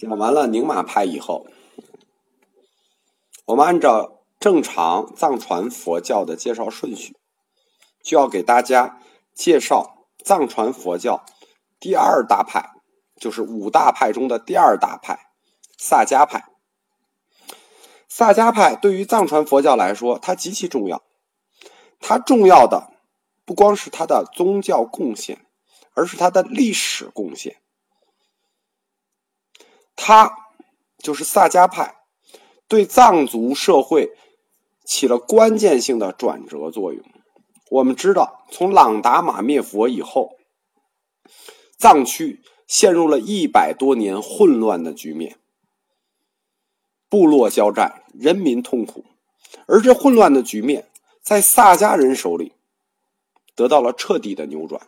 讲完了宁玛派以后，我们按照正常藏传佛教的介绍顺序，就要给大家介绍藏传佛教第二大派，就是五大派中的第二大派——萨迦派。萨迦派对于藏传佛教来说，它极其重要。它重要的不光是它的宗教贡献，而是它的历史贡献。他就是萨迦派，对藏族社会起了关键性的转折作用。我们知道，从朗达玛灭佛以后，藏区陷入了一百多年混乱的局面，部落交战，人民痛苦，而这混乱的局面在萨迦人手里得到了彻底的扭转。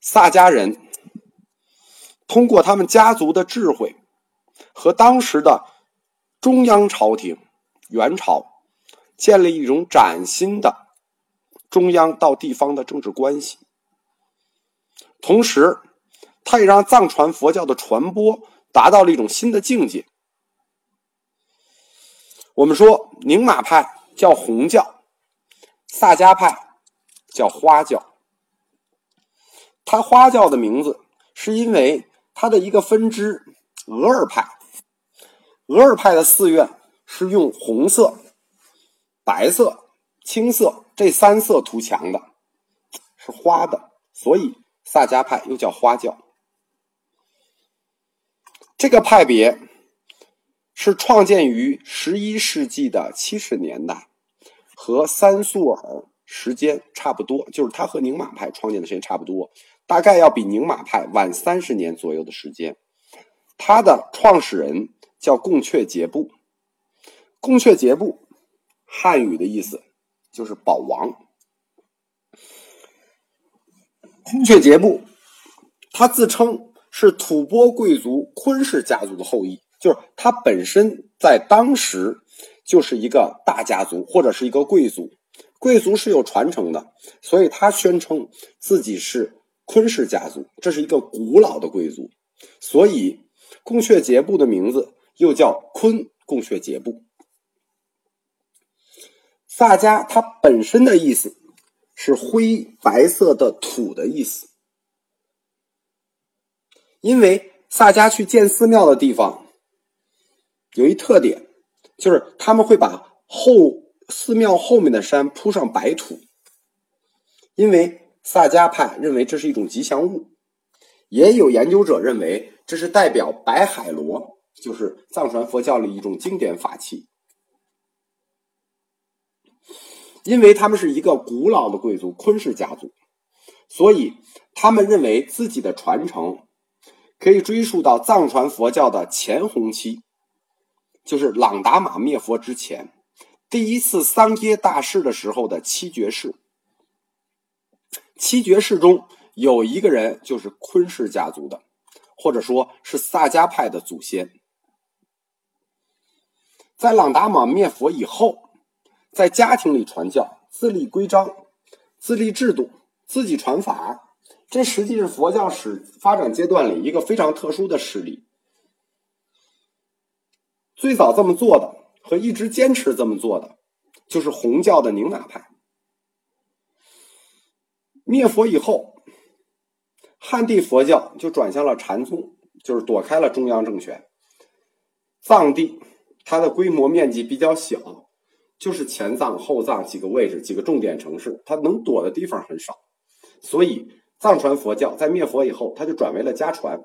萨迦人。通过他们家族的智慧和当时的中央朝廷元朝，建立一种崭新的中央到地方的政治关系。同时，他也让藏传佛教的传播达到了一种新的境界。我们说，宁玛派叫红教，萨迦派叫花教。他花教的名字是因为。它的一个分支额尔派，额尔派的寺院是用红色、白色、青色这三色涂墙的，是花的，所以萨迦派又叫花教。这个派别是创建于十一世纪的七十年代，和三素尔时间差不多，就是他和宁玛派创建的时间差不多。大概要比宁玛派晚三十年左右的时间，他的创始人叫贡却杰布。贡却杰布，汉语的意思就是宝王。贡却杰布，他自称是吐蕃贵族昆氏家族的后裔，就是他本身在当时就是一个大家族或者是一个贵族，贵族是有传承的，所以他宣称自己是。昆氏家族，这是一个古老的贵族，所以贡却节部的名字又叫昆贡却节部。萨迦它本身的意思是灰白色的土的意思，因为萨迦去建寺庙的地方有一特点，就是他们会把后寺庙后面的山铺上白土，因为。萨迦派认为这是一种吉祥物，也有研究者认为这是代表白海螺，就是藏传佛教里一种经典法器。因为他们是一个古老的贵族昆氏家族，所以他们认为自己的传承可以追溯到藏传佛教的前弘期，就是朗达玛灭佛之前，第一次桑耶大士的时候的七绝世。七绝士中有一个人就是昆氏家族的，或者说是萨迦派的祖先。在朗达玛灭佛以后，在家庭里传教、自立规章、自立制度、自己传法，这实际是佛教史发展阶段里一个非常特殊的事例。最早这么做的和一直坚持这么做的，就是红教的宁玛派。灭佛以后，汉地佛教就转向了禅宗，就是躲开了中央政权。藏地它的规模面积比较小，就是前藏后藏几个位置几个重点城市，它能躲的地方很少，所以藏传佛教在灭佛以后，它就转为了家传，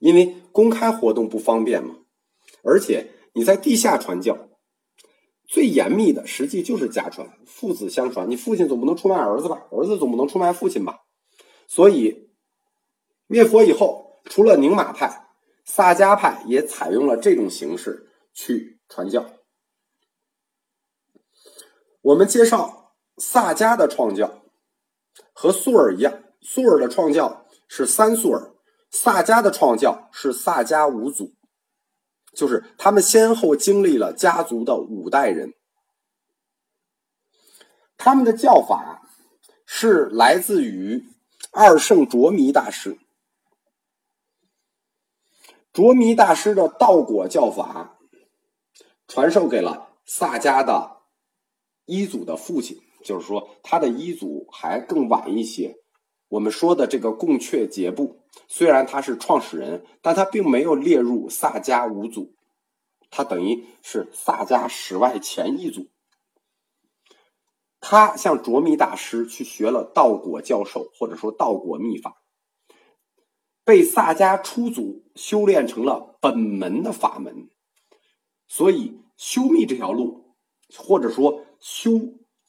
因为公开活动不方便嘛，而且你在地下传教。最严密的实际就是家传，父子相传。你父亲总不能出卖儿子吧？儿子总不能出卖父亲吧？所以灭佛以后，除了宁玛派，萨迦派也采用了这种形式去传教。我们介绍萨迦的创教和苏尔一样，苏尔的创教是三苏尔，萨迦的创教是萨迦五祖。就是他们先后经历了家族的五代人，他们的教法是来自于二圣卓弥大师。卓弥大师的道果教法传授给了萨迦的一祖的父亲，就是说他的一祖还更晚一些。我们说的这个贡阙杰布，虽然他是创始人，但他并没有列入萨迦五祖，他等于是萨迦史外前一祖。他向卓弥大师去学了道果教授，或者说道果秘法，被萨迦初祖修炼成了本门的法门，所以修密这条路，或者说修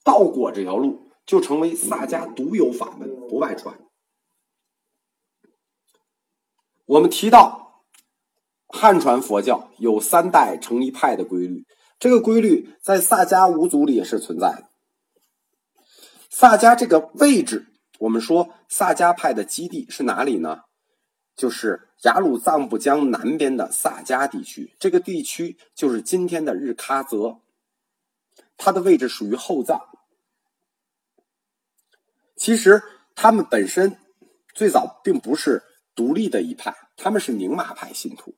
道果这条路，就成为萨迦独有法门，不外传。我们提到汉传佛教有三代成一派的规律，这个规律在萨迦五祖里也是存在的。萨迦这个位置，我们说萨迦派的基地是哪里呢？就是雅鲁藏布江南边的萨迦地区，这个地区就是今天的日喀则，它的位置属于后藏。其实他们本身最早并不是独立的一派，他们是宁玛派信徒，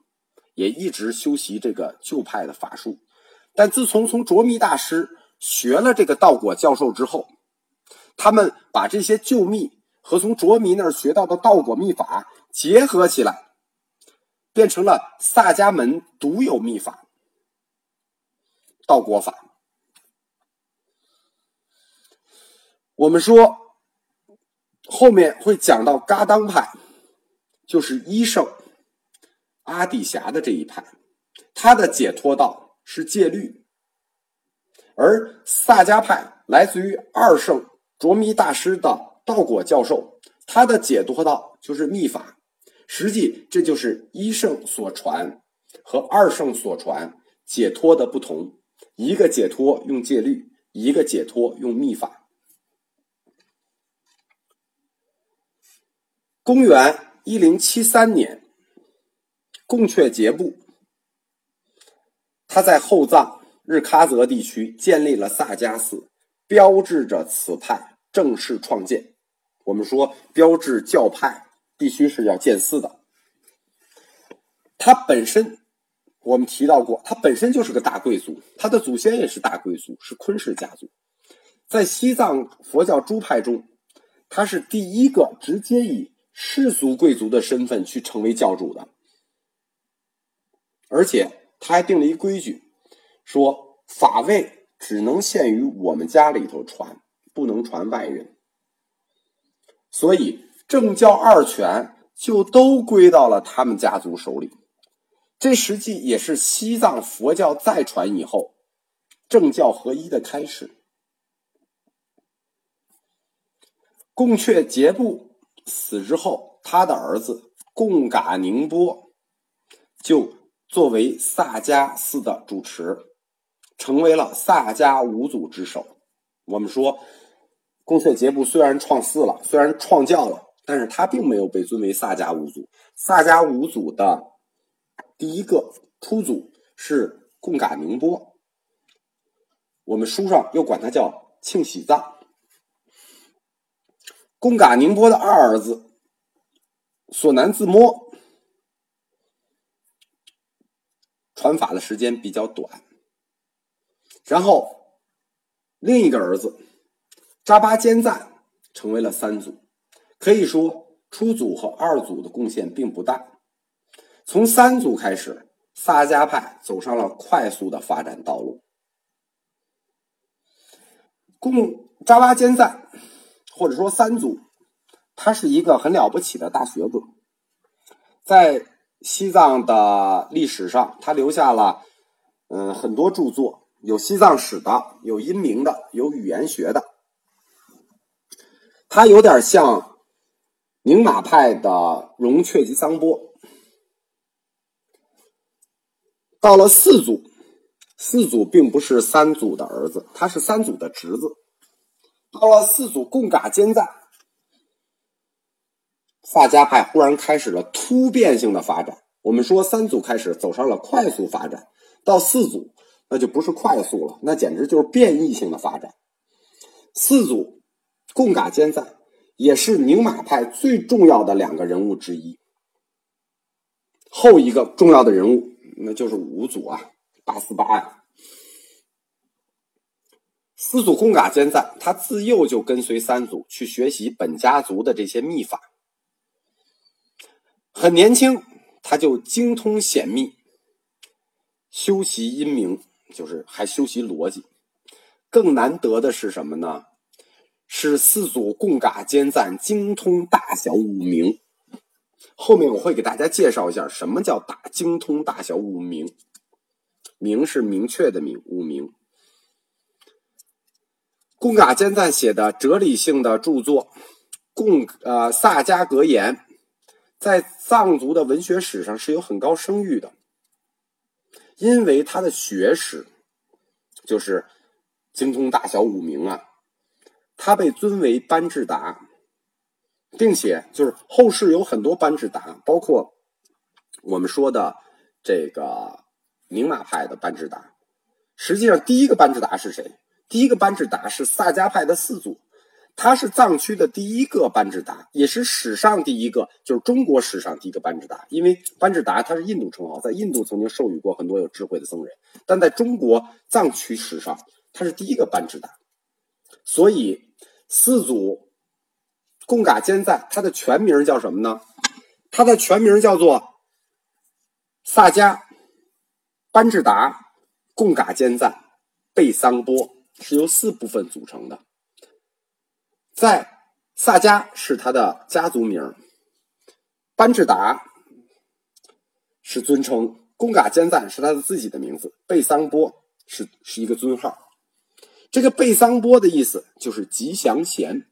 也一直修习这个旧派的法术。但自从从卓弥大师学了这个道果教授之后，他们把这些旧秘和从卓弥那儿学到的道果秘法结合起来，变成了萨迦门独有秘法——道果法。我们说，后面会讲到嘎当派，就是医圣阿底峡的这一派，他的解脱道是戒律，而萨迦派来自于二圣。卓弥大师的道果教授，他的解脱道就是秘法，实际这就是一圣所传和二圣所传解脱的不同。一个解脱用戒律，一个解脱用秘法。公元一零七三年，贡阙节部，他在后藏日喀则地区建立了萨迦寺。标志着此派正式创建。我们说，标志教派必须是要建寺的。他本身，我们提到过，他本身就是个大贵族，他的祖先也是大贵族，是昆氏家族。在西藏佛教诸派中，他是第一个直接以世俗贵族的身份去成为教主的。而且他还定了一规矩，说法位。只能限于我们家里头传，不能传外人。所以政教二权就都归到了他们家族手里。这实际也是西藏佛教再传以后政教合一的开始。贡阙杰布死之后，他的儿子贡嘎宁波就作为萨迦寺的主持。成为了萨迦五祖之首。我们说，贡阙杰布虽然创寺了，虽然创教了，但是他并没有被尊为萨迦五祖。萨迦五祖的第一个初祖是贡嘎宁波，我们书上又管他叫庆喜藏。贡嘎宁波的二儿子索南自摸，传法的时间比较短。然后，另一个儿子扎巴坚赞成为了三祖。可以说，初祖和二祖的贡献并不大。从三祖开始，萨迦派走上了快速的发展道路。贡扎巴坚赞，或者说三祖，他是一个很了不起的大学者，在西藏的历史上，他留下了嗯很多著作。有西藏史的，有音明的，有语言学的。他有点像宁玛派的荣却吉桑波。到了四祖，四祖并不是三祖的儿子，他是三祖的侄子。到了四组贡嘎坚赞，萨迦派忽然开始了突变性的发展。我们说三组开始走上了快速发展，到四组。那就不是快速了，那简直就是变异性的发展。四组贡嘎坚赞也是宁玛派最重要的两个人物之一。后一个重要的人物，那就是五祖啊，八思巴呀。四祖贡嘎坚赞，他自幼就跟随三祖去学习本家族的这些秘法，很年轻他就精通显密，修习阴明，就是还修习逻辑。更难得的是什么呢？是四祖贡嘎坚赞精通大小五明。后面我会给大家介绍一下什么叫大精通大小五明。明是明确的明，五明。贡嘎坚赞写的哲理性的著作《贡呃萨迦格言》，在藏族的文学史上是有很高声誉的，因为他的学识就是精通大小五明啊，他被尊为班智达，并且就是后世有很多班智达，包括我们说的这个宁玛派的班智达，实际上第一个班智达是谁？第一个班智达是萨迦派的四祖，他是藏区的第一个班智达，也是史上第一个，就是中国史上第一个班智达。因为班智达他是印度称号，在印度曾经授予过很多有智慧的僧人，但在中国藏区史上，他是第一个班智达。所以四祖贡嘎坚赞，他的全名叫什么呢？他的全名叫做萨迦班智达贡嘎坚赞贝桑波。是由四部分组成的，在萨迦是他的家族名，班智达是尊称，贡嘎坚赞是他的自己的名字，贝桑波是是一个尊号。这个贝桑波的意思就是吉祥贤，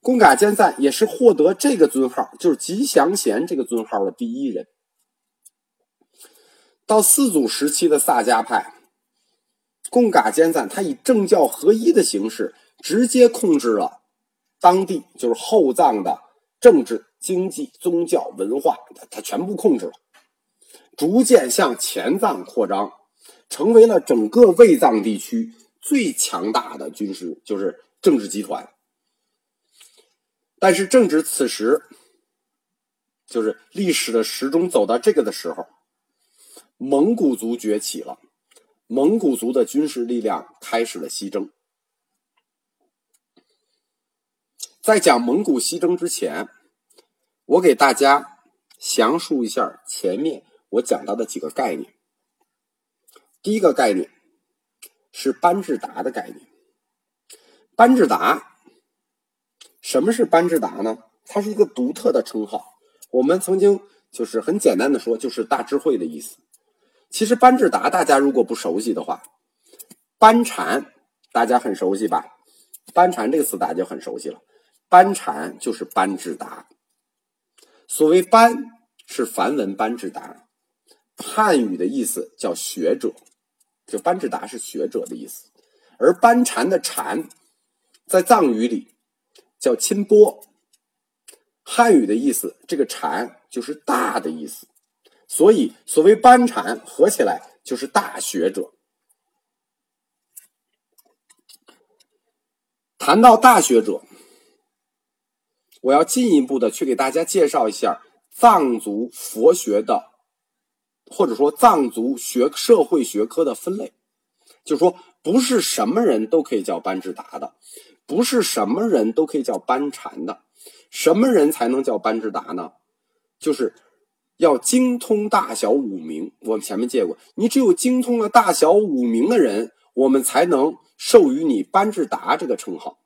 贡嘎坚赞也是获得这个尊号，就是吉祥贤这个尊号的第一人。到四祖时期的萨迦派。贡嘎坚赞，他以政教合一的形式，直接控制了当地，就是后藏的政治、经济、宗教、文化，他他全部控制了，逐渐向前藏扩张，成为了整个卫藏地区最强大的军事，就是政治集团。但是正值此时，就是历史的时钟走到这个的时候，蒙古族崛起了。蒙古族的军事力量开始了西征。在讲蒙古西征之前，我给大家详述一下前面我讲到的几个概念。第一个概念是班智达的概念。班智达，什么是班智达呢？它是一个独特的称号。我们曾经就是很简单的说，就是大智慧的意思。其实班智达，大家如果不熟悉的话，班禅大家很熟悉吧？班禅这个词大家就很熟悉了。班禅就是班智达。所谓班是梵文班智达，汉语的意思叫学者，就班智达是学者的意思。而班禅的禅，在藏语里叫钦波，汉语的意思，这个禅就是大的意思。所以，所谓班禅合起来就是大学者。谈到大学者，我要进一步的去给大家介绍一下藏族佛学的，或者说藏族学社会学科的分类。就是说，不是什么人都可以叫班智达的，不是什么人都可以叫班禅的。什么人才能叫班智达呢？就是。要精通大小五明，我们前面见过，你只有精通了大小五明的人，我们才能授予你班智达这个称号。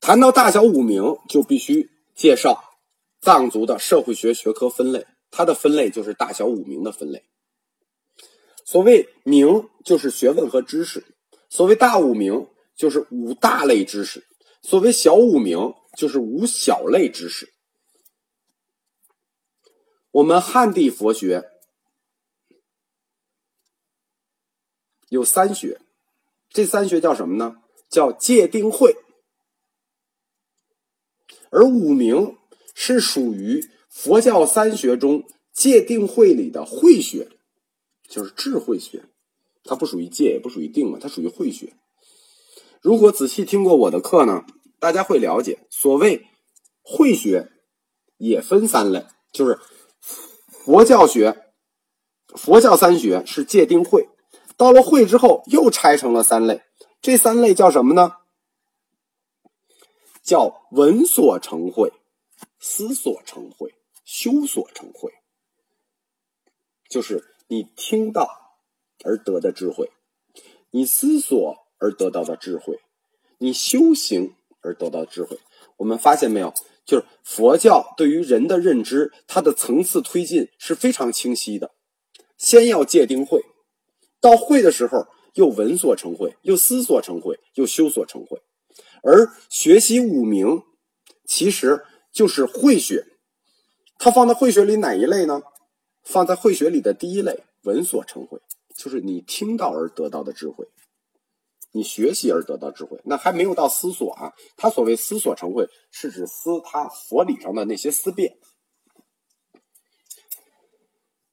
谈到大小五明，就必须介绍藏族的社会学学科分类，它的分类就是大小五明的分类。所谓名，就是学问和知识；所谓大五明，就是五大类知识；所谓小五明。就是五小类知识。我们汉地佛学有三学，这三学叫什么呢？叫戒定慧。而五明是属于佛教三学中戒定慧里的慧学，就是智慧学。它不属于戒，也不属于定嘛，它属于慧学。如果仔细听过我的课呢？大家会了解，所谓慧学也分三类，就是佛教学、佛教三学是界定慧，到了慧之后又拆成了三类，这三类叫什么呢？叫闻所成慧、思所成慧、修所成慧，就是你听到而得的智慧，你思索而得到的智慧，你修行而得到智慧。我们发现没有？就是佛教对于人的认知，它的层次推进是非常清晰的。先要界定慧，到慧的时候又闻所成慧，又思所成慧，又修所成慧。而学习五明，其实就是慧学。它放在慧学里哪一类呢？放在慧学里的第一类，闻所成慧，就是你听到而得到的智慧。你学习而得到智慧，那还没有到思索啊。他所谓思索成慧，是指思他佛理上的那些思辨。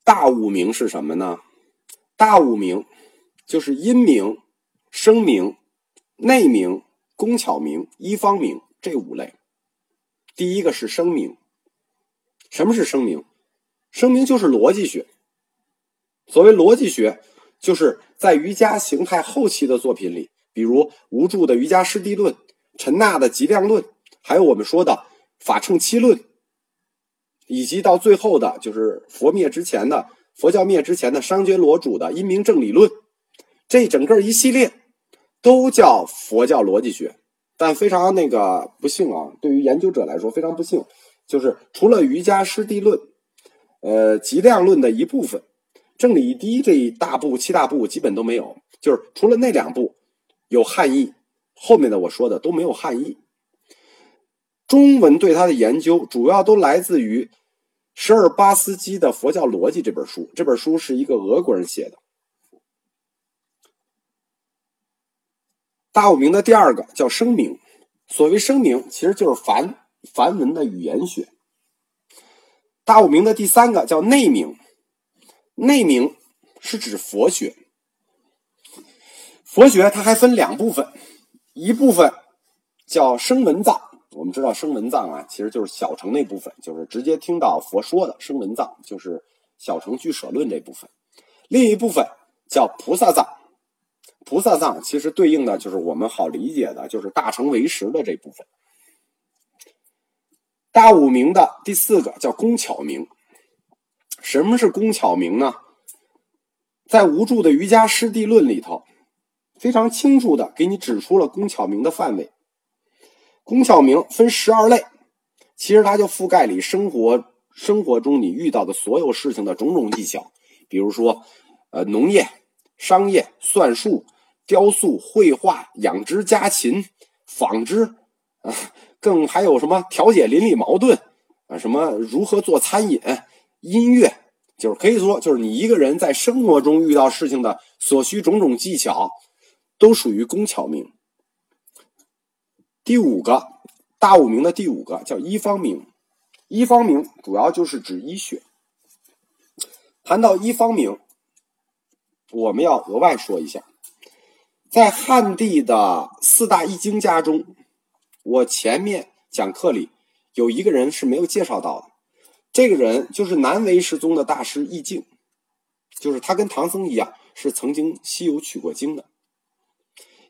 大五明是什么呢？大五明就是阴明、声明、内明、工巧明、一方明这五类。第一个是声明。什么是声明？声明就是逻辑学。所谓逻辑学。就是在瑜伽形态后期的作品里，比如无助的《瑜伽师地论》，陈纳的《极量论》，还有我们说的《法乘七论》，以及到最后的，就是佛灭之前的佛教灭之前的商觉罗主的《因明正理论》，这整个一系列都叫佛教逻辑学。但非常那个不幸啊，对于研究者来说非常不幸，就是除了《瑜伽师地论》，呃，《极量论》的一部分。正理一这一大部七大部基本都没有，就是除了那两部有汉译，后面的我说的都没有汉译。中文对他的研究主要都来自于舍尔巴斯基的《佛教逻辑》这本书，这本书是一个俄国人写的。大五明的第二个叫声明，所谓声明其实就是梵梵文的语言学。大五明的第三个叫内明。内明是指佛学，佛学它还分两部分，一部分叫声闻藏，我们知道声闻藏啊，其实就是小乘那部分，就是直接听到佛说的声闻藏，就是小乘俱舍论这部分；另一部分叫菩萨藏，菩萨藏其实对应的就是我们好理解的，就是大乘唯识的这部分。大五明的第四个叫工巧明。什么是工巧明呢？在无助的《瑜伽师地论》里头，非常清楚的给你指出了工巧明的范围。工巧明分十二类，其实它就覆盖你生活生活中你遇到的所有事情的种种技巧，比如说，呃，农业、商业、算术、雕塑、绘画、养殖家禽、纺织，啊，更还有什么调解邻里矛盾，啊，什么如何做餐饮。音乐就是可以说，就是你一个人在生活中遇到事情的所需种种技巧，都属于工巧明。第五个大五明的第五个叫医方明，医方明主要就是指医学。谈到医方明，我们要额外说一下，在汉地的四大易经家中，我前面讲课里有一个人是没有介绍到的。这个人就是南唯识宗的大师易净，就是他跟唐僧一样，是曾经西游取过经的。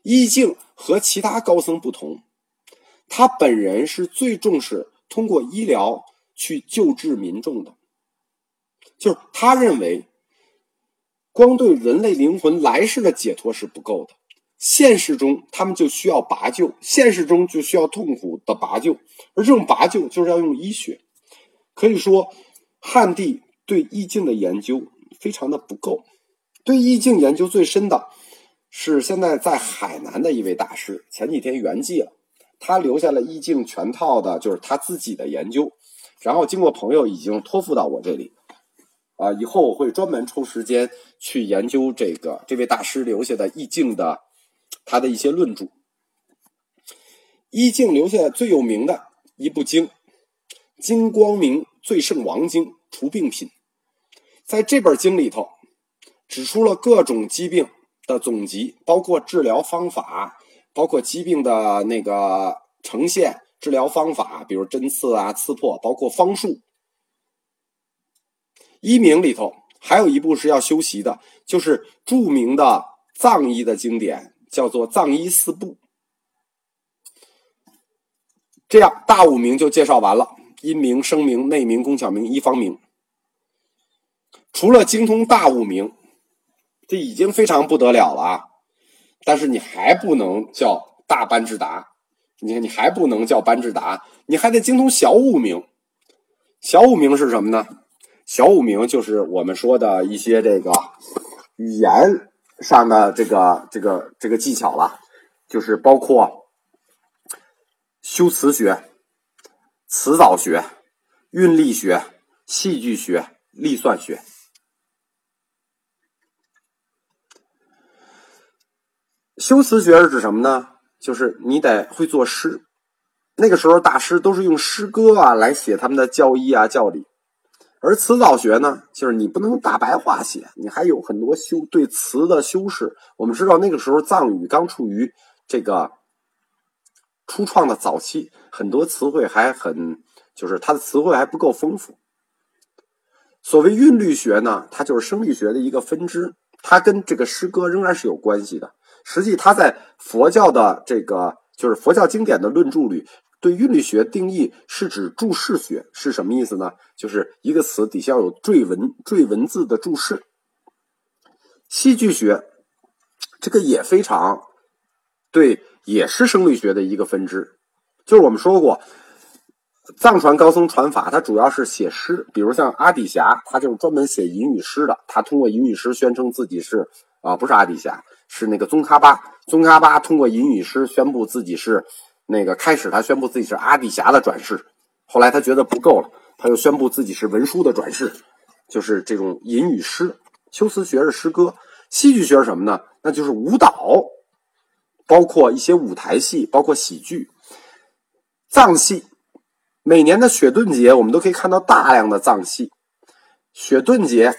易净和其他高僧不同，他本人是最重视通过医疗去救治民众的，就是他认为，光对人类灵魂来世的解脱是不够的，现实中他们就需要拔救，现实中就需要痛苦的拔救，而这种拔救就是要用医学。可以说，汉地对易经的研究非常的不够。对易经研究最深的，是现在在海南的一位大师，前几天圆寂了。他留下了易经全套的，就是他自己的研究。然后经过朋友已经托付到我这里，啊，以后我会专门抽时间去研究这个这位大师留下的易经的他的一些论著。易经留下最有名的一部经。金光明最胜王经除病品，在这本经里头，指出了各种疾病的总集，包括治疗方法，包括疾病的那个呈现、治疗方法，比如针刺啊、刺破，包括方术。医名里头还有一部是要修习的，就是著名的藏医的经典，叫做《藏医四部》。这样，大五名就介绍完了：音名、声名、内名、工巧明、医方名。除了精通大五名，这已经非常不得了了啊！但是你还不能叫大班智达，你看你还不能叫班智达，你还得精通小五名。小五名是什么呢？小五名就是我们说的一些这个语言上的这个这个这个技巧了，就是包括修辞学、词藻学、韵律学、戏剧学、历算学。修辞学是指什么呢？就是你得会作诗。那个时候大师都是用诗歌啊来写他们的教义啊教理。而词藻学呢，就是你不能大白话写，你还有很多修对词的修饰。我们知道那个时候藏语刚处于这个初创的早期，很多词汇还很，就是它的词汇还不够丰富。所谓韵律学呢，它就是声律学的一个分支，它跟这个诗歌仍然是有关系的。实际它在佛教的这个就是佛教经典的论著里。对韵律学定义是指注释学是什么意思呢？就是一个词底下有缀文、缀文字的注释。戏剧学这个也非常对，也是声律学的一个分支。就是我们说过，藏传高僧传法，它主要是写诗，比如像阿底峡，他就是专门写吟语诗的。他通过吟语诗宣称自己是啊，不是阿底峡，是那个宗喀巴。宗喀巴通过吟语诗宣布自己是。那个开始，他宣布自己是阿底峡的转世，后来他觉得不够了，他又宣布自己是文殊的转世，就是这种吟语诗。修辞学是诗歌，戏剧学是什么呢？那就是舞蹈，包括一些舞台戏，包括喜剧。藏戏，每年的雪顿节，我们都可以看到大量的藏戏。雪顿节，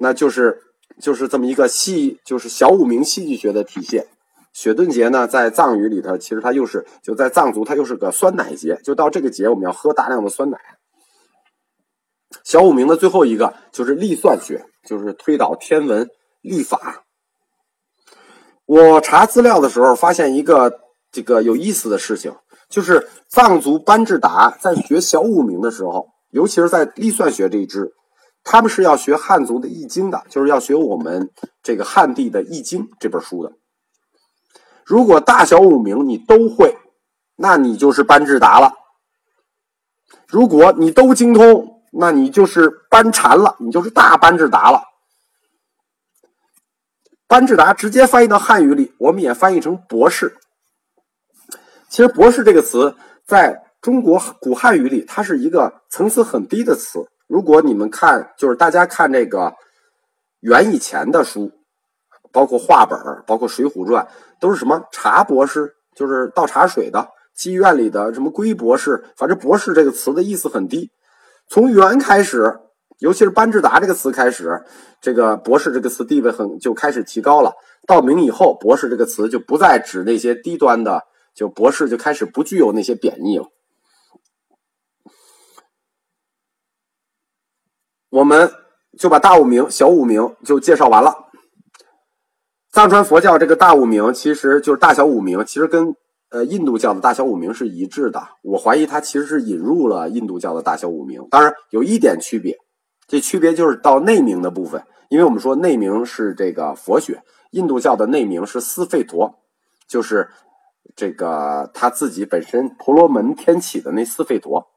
那就是就是这么一个戏，就是小五明戏剧学的体现。雪顿节呢，在藏语里头，其实它又是就在藏族，它又是个酸奶节。就到这个节，我们要喝大量的酸奶。小五明的最后一个就是历算学，就是推导天文历法。我查资料的时候发现一个这个有意思的事情，就是藏族班智达在学小五名的时候，尤其是在历算学这一支，他们是要学汉族的易经的，就是要学我们这个汉地的易经这本书的。如果大小五名你都会，那你就是班智达了。如果你都精通，那你就是班禅了，你就是大班智达了。班智达直接翻译到汉语里，我们也翻译成博士。其实“博士”这个词在中国古汉语里，它是一个层次很低的词。如果你们看，就是大家看这个元以前的书。包括话本包括《水浒传》，都是什么茶博士，就是倒茶水的；妓院里的什么龟博士，反正“博士”这个词的意思很低。从元开始，尤其是班智达这个词开始，这个“博士”这个词地位很就开始提高了。到明以后，“博士”这个词就不再指那些低端的，就博士就开始不具有那些贬义了。我们就把大五名、小五名就介绍完了。藏传佛教这个大五明，其实就是大小五明，其实跟呃印度教的大小五明是一致的。我怀疑它其实是引入了印度教的大小五明，当然有一点区别，这区别就是到内明的部分，因为我们说内明是这个佛学，印度教的内明是斯费陀，就是这个他自己本身婆罗门天启的那斯费陀。